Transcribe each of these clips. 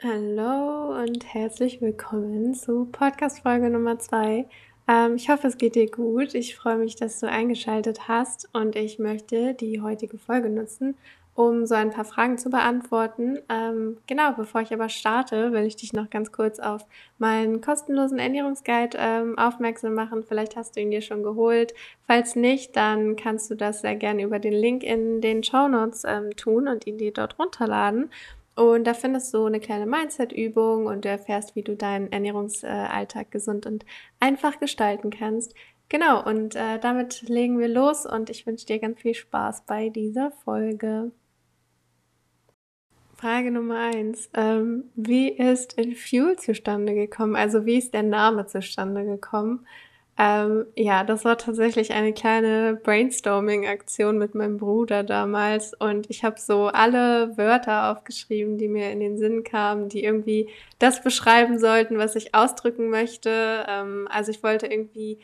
Hallo und herzlich willkommen zu Podcast-Folge Nummer 2. Ähm, ich hoffe, es geht dir gut. Ich freue mich, dass du eingeschaltet hast und ich möchte die heutige Folge nutzen, um so ein paar Fragen zu beantworten. Ähm, genau, bevor ich aber starte, will ich dich noch ganz kurz auf meinen kostenlosen Ernährungsguide ähm, aufmerksam machen. Vielleicht hast du ihn dir schon geholt. Falls nicht, dann kannst du das sehr gerne über den Link in den Show Notes ähm, tun und ihn dir dort runterladen. Und da findest du eine kleine Mindset-Übung und du erfährst, wie du deinen Ernährungsalltag gesund und einfach gestalten kannst. Genau, und äh, damit legen wir los und ich wünsche dir ganz viel Spaß bei dieser Folge. Frage Nummer eins. Ähm, wie ist Fuel zustande gekommen? Also wie ist der Name zustande gekommen? Ähm, ja, das war tatsächlich eine kleine Brainstorming-Aktion mit meinem Bruder damals und ich habe so alle Wörter aufgeschrieben, die mir in den Sinn kamen, die irgendwie das beschreiben sollten, was ich ausdrücken möchte. Ähm, also ich wollte irgendwie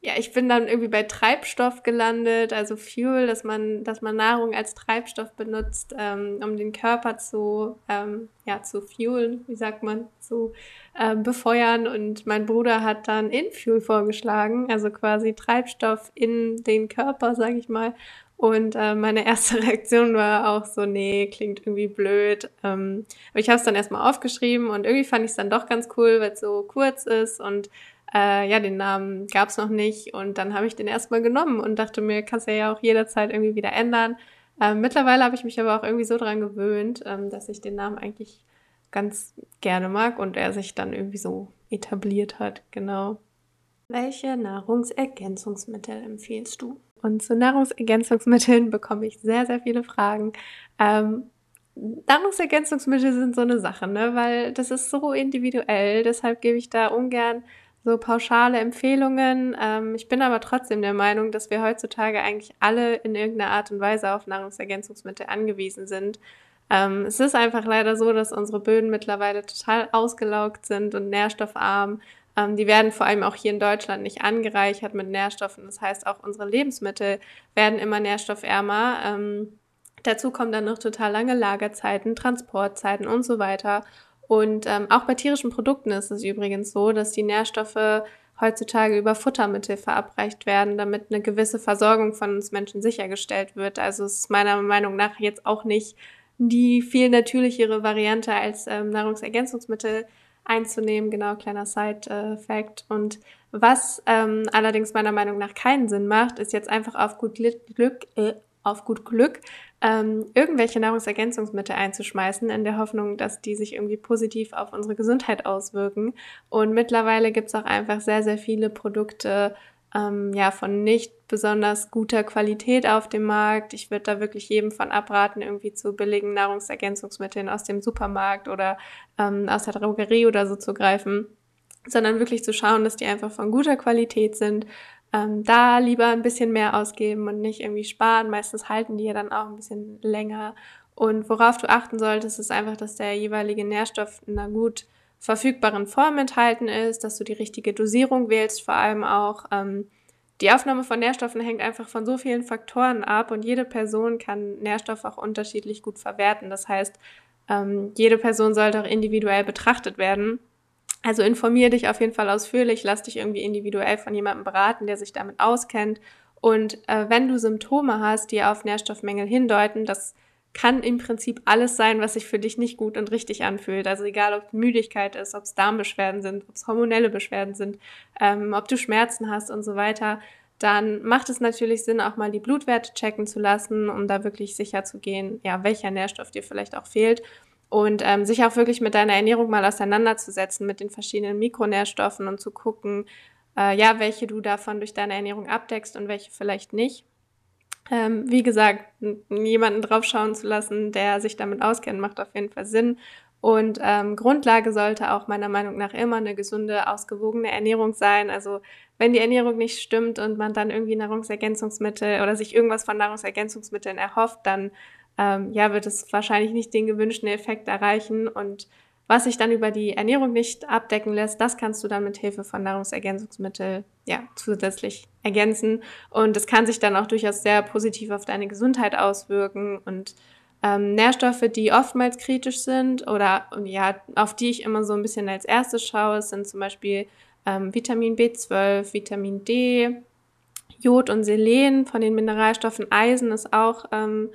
ja, ich bin dann irgendwie bei Treibstoff gelandet, also Fuel, dass man, dass man Nahrung als Treibstoff benutzt, ähm, um den Körper zu, ähm, ja, zu fuelen, wie sagt man, zu ähm, befeuern. Und mein Bruder hat dann In-Fuel vorgeschlagen, also quasi Treibstoff in den Körper, sage ich mal. Und äh, meine erste Reaktion war auch so, nee, klingt irgendwie blöd. Ähm, aber ich habe es dann erstmal aufgeschrieben und irgendwie fand ich es dann doch ganz cool, weil es so kurz ist und äh, ja, den Namen gab es noch nicht und dann habe ich den erstmal genommen und dachte mir, kannst du ja auch jederzeit irgendwie wieder ändern. Ähm, mittlerweile habe ich mich aber auch irgendwie so dran gewöhnt, ähm, dass ich den Namen eigentlich ganz gerne mag und er sich dann irgendwie so etabliert hat, genau. Welche Nahrungsergänzungsmittel empfiehlst du? Und zu Nahrungsergänzungsmitteln bekomme ich sehr, sehr viele Fragen. Ähm, Nahrungsergänzungsmittel sind so eine Sache, ne? weil das ist so individuell. Deshalb gebe ich da ungern so pauschale Empfehlungen. Ähm, ich bin aber trotzdem der Meinung, dass wir heutzutage eigentlich alle in irgendeiner Art und Weise auf Nahrungsergänzungsmittel angewiesen sind. Ähm, es ist einfach leider so, dass unsere Böden mittlerweile total ausgelaugt sind und nährstoffarm. Ähm, die werden vor allem auch hier in Deutschland nicht angereichert mit Nährstoffen. Das heißt, auch unsere Lebensmittel werden immer nährstoffärmer. Ähm, dazu kommen dann noch total lange Lagerzeiten, Transportzeiten und so weiter. Und ähm, auch bei tierischen Produkten ist es übrigens so, dass die Nährstoffe heutzutage über Futtermittel verabreicht werden, damit eine gewisse Versorgung von uns Menschen sichergestellt wird. Also es ist meiner Meinung nach jetzt auch nicht die viel natürlichere Variante als ähm, Nahrungsergänzungsmittel einzunehmen. Genau, kleiner Side-Fact. Und was ähm, allerdings meiner Meinung nach keinen Sinn macht, ist jetzt einfach auf gut Glück, äh, auf gut Glück ähm, irgendwelche Nahrungsergänzungsmittel einzuschmeißen, in der Hoffnung, dass die sich irgendwie positiv auf unsere Gesundheit auswirken. Und mittlerweile gibt es auch einfach sehr, sehr viele Produkte, ähm, ja, von nicht besonders guter Qualität auf dem Markt. Ich würde da wirklich jedem von abraten, irgendwie zu billigen Nahrungsergänzungsmitteln aus dem Supermarkt oder ähm, aus der Drogerie oder so zu greifen, sondern wirklich zu schauen, dass die einfach von guter Qualität sind ähm, da lieber ein bisschen mehr ausgeben und nicht irgendwie sparen. Meistens halten die ja dann auch ein bisschen länger. Und worauf du achten solltest, ist einfach, dass der jeweilige Nährstoff in einer gut verfügbaren Form enthalten ist, dass du die richtige Dosierung wählst, vor allem auch. Ähm, die Aufnahme von Nährstoffen hängt einfach von so vielen Faktoren ab und jede Person kann Nährstoffe auch unterschiedlich gut verwerten. Das heißt, ähm, jede Person sollte auch individuell betrachtet werden. Also informier dich auf jeden Fall ausführlich, lass dich irgendwie individuell von jemandem beraten, der sich damit auskennt. Und äh, wenn du Symptome hast, die auf Nährstoffmängel hindeuten, das kann im Prinzip alles sein, was sich für dich nicht gut und richtig anfühlt. Also egal, ob Müdigkeit ist, ob es Darmbeschwerden sind, ob es hormonelle Beschwerden sind, ähm, ob du Schmerzen hast und so weiter, dann macht es natürlich Sinn, auch mal die Blutwerte checken zu lassen, um da wirklich sicher zu gehen, ja, welcher Nährstoff dir vielleicht auch fehlt und ähm, sich auch wirklich mit deiner Ernährung mal auseinanderzusetzen, mit den verschiedenen Mikronährstoffen und zu gucken, äh, ja, welche du davon durch deine Ernährung abdeckst und welche vielleicht nicht. Ähm, wie gesagt, jemanden draufschauen zu lassen, der sich damit auskennt, macht auf jeden Fall Sinn. Und ähm, Grundlage sollte auch meiner Meinung nach immer eine gesunde, ausgewogene Ernährung sein. Also wenn die Ernährung nicht stimmt und man dann irgendwie Nahrungsergänzungsmittel oder sich irgendwas von Nahrungsergänzungsmitteln erhofft, dann ähm, ja, wird es wahrscheinlich nicht den gewünschten Effekt erreichen. Und was sich dann über die Ernährung nicht abdecken lässt, das kannst du dann mit Hilfe von Nahrungsergänzungsmitteln ja, zusätzlich ergänzen. Und das kann sich dann auch durchaus sehr positiv auf deine Gesundheit auswirken. Und Ähm, Nährstoffe, die oftmals kritisch sind oder ja, auf die ich immer so ein bisschen als erstes schaue, sind zum Beispiel ähm, Vitamin B12, Vitamin D, Jod und Selen von den Mineralstoffen. Eisen ist auch ähm,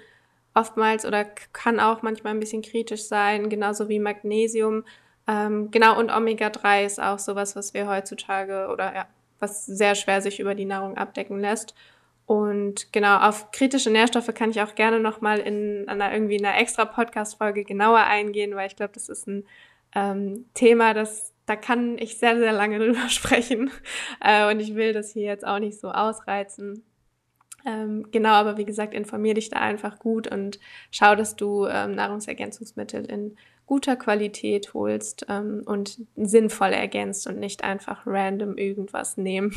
oftmals oder kann auch manchmal ein bisschen kritisch sein, genauso wie Magnesium. Ähm, genau, und Omega-3 ist auch sowas, was wir heutzutage oder ja, was sehr schwer sich über die Nahrung abdecken lässt. Und genau, auf kritische Nährstoffe kann ich auch gerne nochmal in einer irgendwie in einer extra Podcast-Folge genauer eingehen, weil ich glaube, das ist ein ähm, Thema, das da kann ich sehr, sehr lange drüber sprechen. Äh, und ich will das hier jetzt auch nicht so ausreizen. Ähm, genau, aber wie gesagt, informier dich da einfach gut und schau, dass du ähm, Nahrungsergänzungsmittel in guter Qualität holst ähm, und sinnvoll ergänzt und nicht einfach random irgendwas nehmen.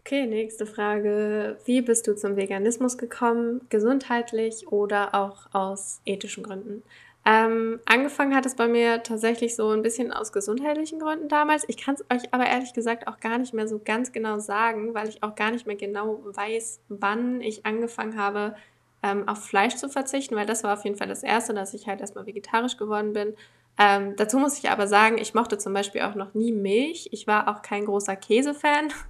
Okay, nächste Frage. Wie bist du zum Veganismus gekommen? Gesundheitlich oder auch aus ethischen Gründen? Ähm, angefangen hat es bei mir tatsächlich so ein bisschen aus gesundheitlichen Gründen damals. Ich kann es euch aber ehrlich gesagt auch gar nicht mehr so ganz genau sagen, weil ich auch gar nicht mehr genau weiß, wann ich angefangen habe, ähm, auf Fleisch zu verzichten, weil das war auf jeden Fall das Erste, dass ich halt erstmal vegetarisch geworden bin. Ähm, dazu muss ich aber sagen, ich mochte zum Beispiel auch noch nie Milch. Ich war auch kein großer Käsefan.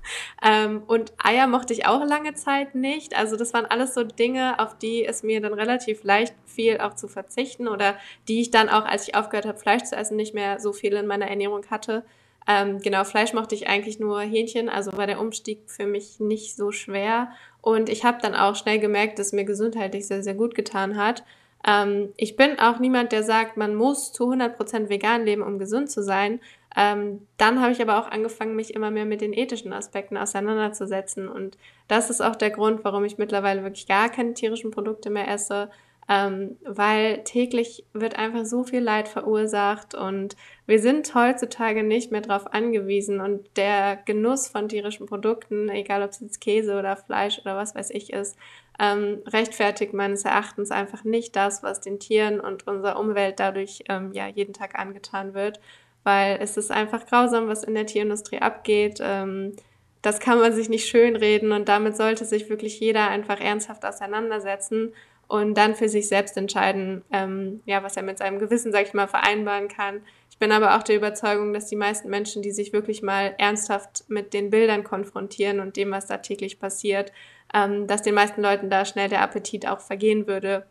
Ähm, und Eier mochte ich auch lange Zeit nicht. Also das waren alles so Dinge, auf die es mir dann relativ leicht fiel, auch zu verzichten oder die ich dann auch, als ich aufgehört habe, Fleisch zu essen, nicht mehr so viel in meiner Ernährung hatte. Ähm, genau, Fleisch mochte ich eigentlich nur Hähnchen, also war der Umstieg für mich nicht so schwer. Und ich habe dann auch schnell gemerkt, dass mir gesundheitlich sehr, sehr gut getan hat. Ähm, ich bin auch niemand, der sagt, man muss zu 100% vegan leben, um gesund zu sein. Ähm, dann habe ich aber auch angefangen, mich immer mehr mit den ethischen Aspekten auseinanderzusetzen. Und das ist auch der Grund, warum ich mittlerweile wirklich gar keine tierischen Produkte mehr esse, ähm, weil täglich wird einfach so viel Leid verursacht und wir sind heutzutage nicht mehr darauf angewiesen und der Genuss von tierischen Produkten, egal ob es jetzt Käse oder Fleisch oder was weiß ich ist, ähm, rechtfertigt meines Erachtens einfach nicht das, was den Tieren und unserer Umwelt dadurch ähm, ja jeden Tag angetan wird, weil es ist einfach grausam, was in der Tierindustrie abgeht. Ähm, das kann man sich nicht schönreden und damit sollte sich wirklich jeder einfach ernsthaft auseinandersetzen und dann für sich selbst entscheiden, ähm, ja, was er mit seinem Gewissen, sag ich mal, vereinbaren kann. Ich bin aber auch der Überzeugung, dass die meisten Menschen, die sich wirklich mal ernsthaft mit den Bildern konfrontieren und dem, was da täglich passiert, ähm, dass den meisten Leuten da schnell der Appetit auch vergehen würde.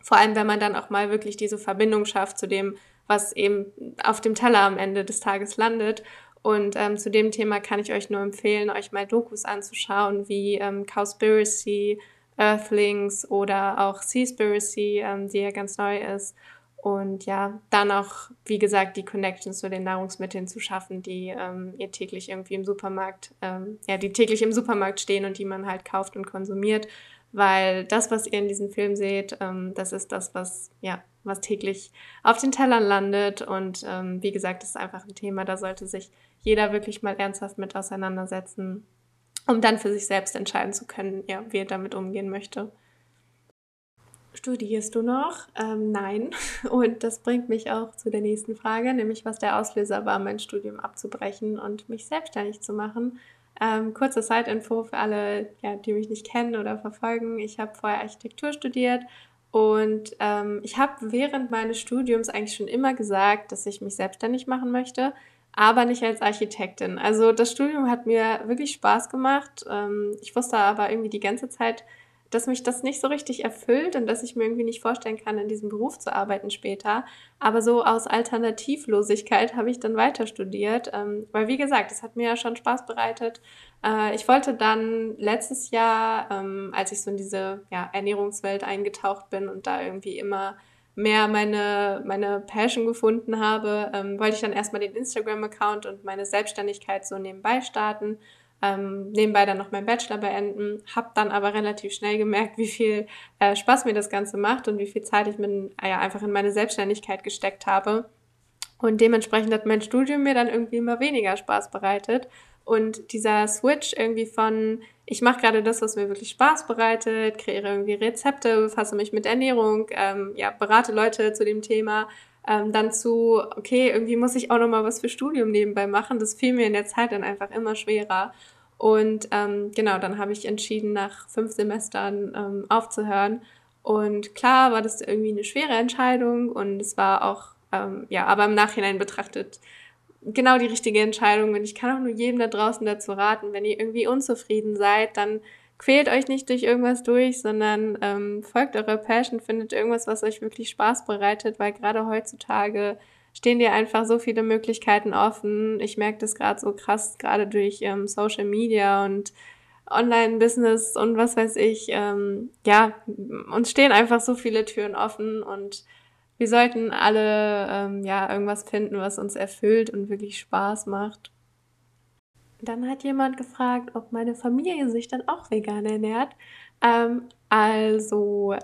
Vor allem, wenn man dann auch mal wirklich diese Verbindung schafft zu dem, was eben auf dem Teller am Ende des Tages landet. Und ähm, zu dem Thema kann ich euch nur empfehlen, euch mal Dokus anzuschauen, wie ähm, Cowspiracy, Earthlings oder auch Seaspiracy, ähm, die ja ganz neu ist. Und ja, dann auch, wie gesagt, die Connections zu den Nahrungsmitteln zu schaffen, die ähm, ihr täglich irgendwie im Supermarkt, ähm, ja, die täglich im Supermarkt stehen und die man halt kauft und konsumiert. Weil das, was ihr in diesem Film seht, ähm, das ist das, was, ja, was täglich auf den Tellern landet. Und ähm, wie gesagt, das ist einfach ein Thema, da sollte sich jeder wirklich mal ernsthaft mit auseinandersetzen, um dann für sich selbst entscheiden zu können, ja, wie er damit umgehen möchte. Studierst du noch? Ähm, nein. Und das bringt mich auch zu der nächsten Frage, nämlich was der Auslöser war, mein Studium abzubrechen und mich selbstständig zu machen. Ähm, kurze Side-Info für alle, ja, die mich nicht kennen oder verfolgen. Ich habe vorher Architektur studiert und ähm, ich habe während meines Studiums eigentlich schon immer gesagt, dass ich mich selbstständig machen möchte, aber nicht als Architektin. Also das Studium hat mir wirklich Spaß gemacht. Ähm, ich wusste aber irgendwie die ganze Zeit, dass mich das nicht so richtig erfüllt und dass ich mir irgendwie nicht vorstellen kann, in diesem Beruf zu arbeiten später. Aber so aus Alternativlosigkeit habe ich dann weiter studiert, ähm, weil wie gesagt, es hat mir ja schon Spaß bereitet. Äh, ich wollte dann letztes Jahr, ähm, als ich so in diese ja, Ernährungswelt eingetaucht bin und da irgendwie immer mehr meine, meine Passion gefunden habe, ähm, wollte ich dann erstmal den Instagram-Account und meine Selbstständigkeit so nebenbei starten ähm, nebenbei dann noch meinen Bachelor beenden, habe dann aber relativ schnell gemerkt, wie viel äh, Spaß mir das Ganze macht und wie viel Zeit ich mir äh, ja, einfach in meine Selbstständigkeit gesteckt habe. Und dementsprechend hat mein Studium mir dann irgendwie immer weniger Spaß bereitet. Und dieser Switch irgendwie von, ich mache gerade das, was mir wirklich Spaß bereitet, kreiere irgendwie Rezepte, befasse mich mit Ernährung, ähm, ja, berate Leute zu dem Thema, ähm, dann zu, okay, irgendwie muss ich auch noch mal was für Studium nebenbei machen. Das fiel mir in der Zeit dann einfach immer schwerer. Und ähm, genau, dann habe ich entschieden, nach fünf Semestern ähm, aufzuhören. Und klar war das irgendwie eine schwere Entscheidung und es war auch, ähm, ja, aber im Nachhinein betrachtet genau die richtige Entscheidung. Und ich kann auch nur jedem da draußen dazu raten, wenn ihr irgendwie unzufrieden seid, dann quält euch nicht durch irgendwas durch, sondern ähm, folgt eurer Passion, findet irgendwas, was euch wirklich Spaß bereitet, weil gerade heutzutage stehen dir einfach so viele Möglichkeiten offen. Ich merke das gerade so krass, gerade durch ähm, Social Media und Online-Business und was weiß ich. Ähm, ja, uns stehen einfach so viele Türen offen und wir sollten alle ähm, ja irgendwas finden, was uns erfüllt und wirklich Spaß macht. Dann hat jemand gefragt, ob meine Familie sich dann auch vegan ernährt. Ähm, also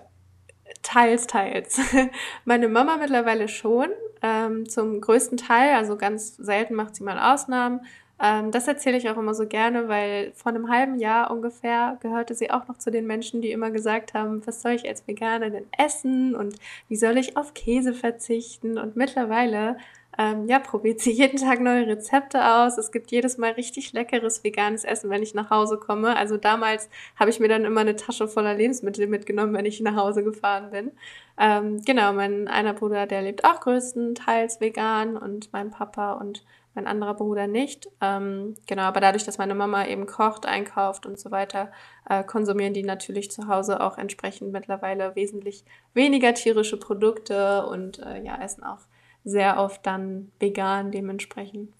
teils, teils. meine Mama mittlerweile schon, ähm, zum größten Teil, also ganz selten macht sie mal Ausnahmen. Ähm, das erzähle ich auch immer so gerne, weil vor einem halben Jahr ungefähr gehörte sie auch noch zu den Menschen, die immer gesagt haben, was soll ich als Veganer denn essen und wie soll ich auf Käse verzichten? Und mittlerweile ähm, ja, probiert sie jeden Tag neue Rezepte aus. Es gibt jedes Mal richtig leckeres veganes Essen, wenn ich nach Hause komme. Also damals habe ich mir dann immer eine Tasche voller Lebensmittel mitgenommen, wenn ich nach Hause gefahren bin. Ähm, genau, mein einer Bruder, der lebt auch größtenteils vegan und mein Papa und mein anderer Bruder nicht. Ähm, genau, aber dadurch, dass meine Mama eben kocht, einkauft und so weiter, äh, konsumieren die natürlich zu Hause auch entsprechend mittlerweile wesentlich weniger tierische Produkte und äh, ja, essen auch sehr oft dann vegan dementsprechend.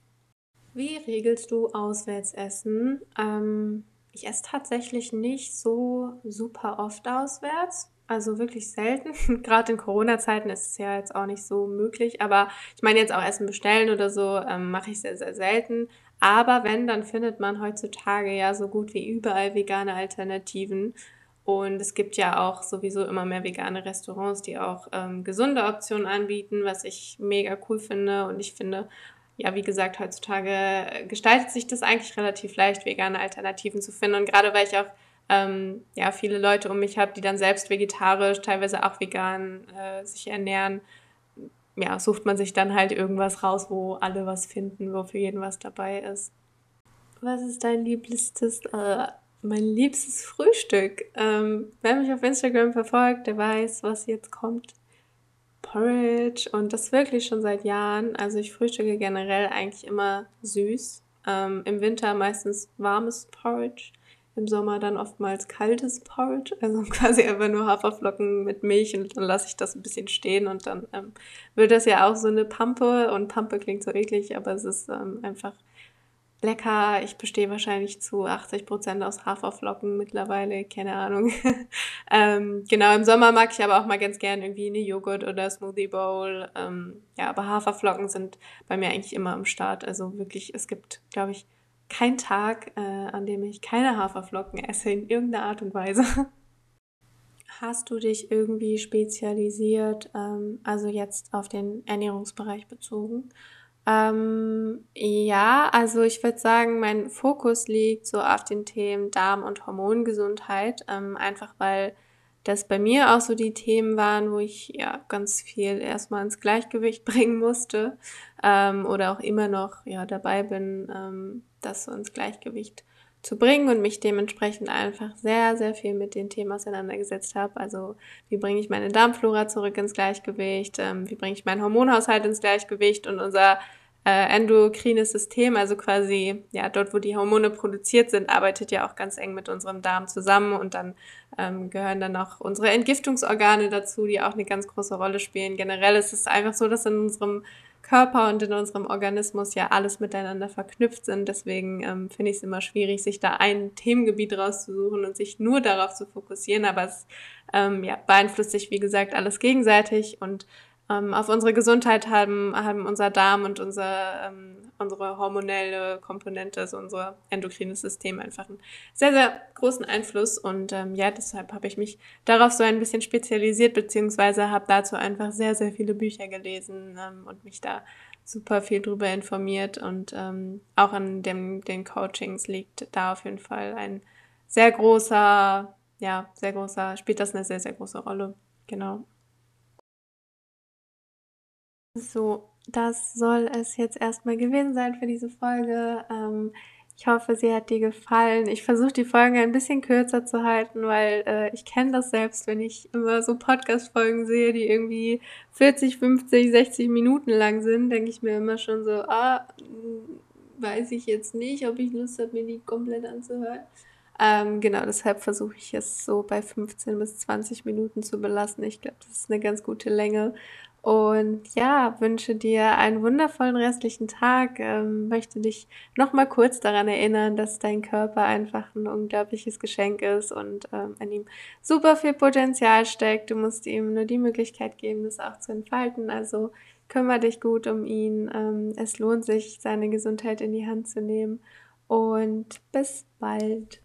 Wie regelst du Auswärtsessen? Ähm, ich esse tatsächlich nicht so super oft auswärts. Also wirklich selten. Gerade in Corona-Zeiten ist es ja jetzt auch nicht so möglich. Aber ich meine jetzt auch Essen bestellen oder so ähm, mache ich sehr, sehr selten. Aber wenn, dann findet man heutzutage ja so gut wie überall vegane Alternativen. Und es gibt ja auch sowieso immer mehr vegane Restaurants, die auch ähm, gesunde Optionen anbieten, was ich mega cool finde. Und ich finde, ja, wie gesagt, heutzutage gestaltet sich das eigentlich relativ leicht, vegane Alternativen zu finden. Und gerade weil ich auch ähm, ja, viele Leute um mich habe, die dann selbst vegetarisch, teilweise auch vegan äh, sich ernähren, ja, sucht man sich dann halt irgendwas raus, wo alle was finden, wo für jeden was dabei ist. Was ist dein liebstes äh, mein liebstes Frühstück. Ähm, wer mich auf Instagram verfolgt, der weiß, was jetzt kommt. Porridge und das wirklich schon seit Jahren. Also ich frühstücke generell eigentlich immer süß. Ähm, Im Winter meistens warmes Porridge. Im Sommer dann oftmals kaltes Porridge, also quasi einfach nur Haferflocken mit Milch und dann lasse ich das ein bisschen stehen und dann ähm, wird das ja auch so eine Pampe und Pampe klingt so eklig, aber es ist ähm, einfach lecker. Ich bestehe wahrscheinlich zu 80 Prozent aus Haferflocken mittlerweile, keine Ahnung. ähm, genau, im Sommer mag ich aber auch mal ganz gern irgendwie eine Joghurt oder Smoothie Bowl. Ähm, ja, aber Haferflocken sind bei mir eigentlich immer am Start. Also wirklich, es gibt, glaube ich, keinen Tag, äh, an dem ich keine Haferflocken esse in irgendeiner Art und Weise. Hast du dich irgendwie spezialisiert, ähm, also jetzt auf den Ernährungsbereich bezogen? Ähm, ja, also ich würde sagen, mein Fokus liegt so auf den Themen Darm- und Hormongesundheit, ähm, einfach weil das bei mir auch so die Themen waren, wo ich ja ganz viel erstmal ins Gleichgewicht bringen musste ähm, oder auch immer noch ja dabei bin, ähm, das so ins Gleichgewicht zu bringen und mich dementsprechend einfach sehr, sehr viel mit den Themen auseinandergesetzt habe. Also wie bringe ich meine Darmflora zurück ins Gleichgewicht, ähm, wie bringe ich meinen Hormonhaushalt ins Gleichgewicht und unser äh, endokrines System, also quasi ja dort, wo die Hormone produziert sind, arbeitet ja auch ganz eng mit unserem Darm zusammen und dann ähm, gehören dann auch unsere Entgiftungsorgane dazu, die auch eine ganz große Rolle spielen. Generell ist es einfach so, dass in unserem Körper und in unserem Organismus ja alles miteinander verknüpft sind. Deswegen ähm, finde ich es immer schwierig, sich da ein Themengebiet rauszusuchen und sich nur darauf zu fokussieren. Aber es ähm, ja, beeinflusst sich, wie gesagt, alles gegenseitig und ähm, auf unsere Gesundheit haben, haben unser Darm und unser, ähm, unsere hormonelle Komponente, also unser endokrines System einfach einen sehr, sehr großen Einfluss. Und ähm, ja, deshalb habe ich mich darauf so ein bisschen spezialisiert, beziehungsweise habe dazu einfach sehr, sehr viele Bücher gelesen ähm, und mich da super viel drüber informiert. Und ähm, auch an dem, den Coachings liegt da auf jeden Fall ein sehr großer, ja, sehr großer, spielt das eine sehr, sehr große Rolle. Genau. So, das soll es jetzt erstmal gewesen sein für diese Folge. Ähm, Ich hoffe, sie hat dir gefallen. Ich versuche die Folgen ein bisschen kürzer zu halten, weil äh, ich kenne das selbst, wenn ich immer so Podcast-Folgen sehe, die irgendwie 40, 50, 60 Minuten lang sind, denke ich mir immer schon so, ah, hm, weiß ich jetzt nicht, ob ich Lust habe, mir die komplett anzuhören. Ähm, genau, deshalb versuche ich es so bei 15 bis 20 Minuten zu belassen. Ich glaube, das ist eine ganz gute Länge. Und ja, wünsche dir einen wundervollen restlichen Tag. Ähm, möchte dich nochmal kurz daran erinnern, dass dein Körper einfach ein unglaubliches Geschenk ist und ähm, in ihm super viel Potenzial steckt. Du musst ihm nur die Möglichkeit geben, das auch zu entfalten. Also kümmere dich gut um ihn. Ähm, es lohnt sich, seine Gesundheit in die Hand zu nehmen. Und bis bald.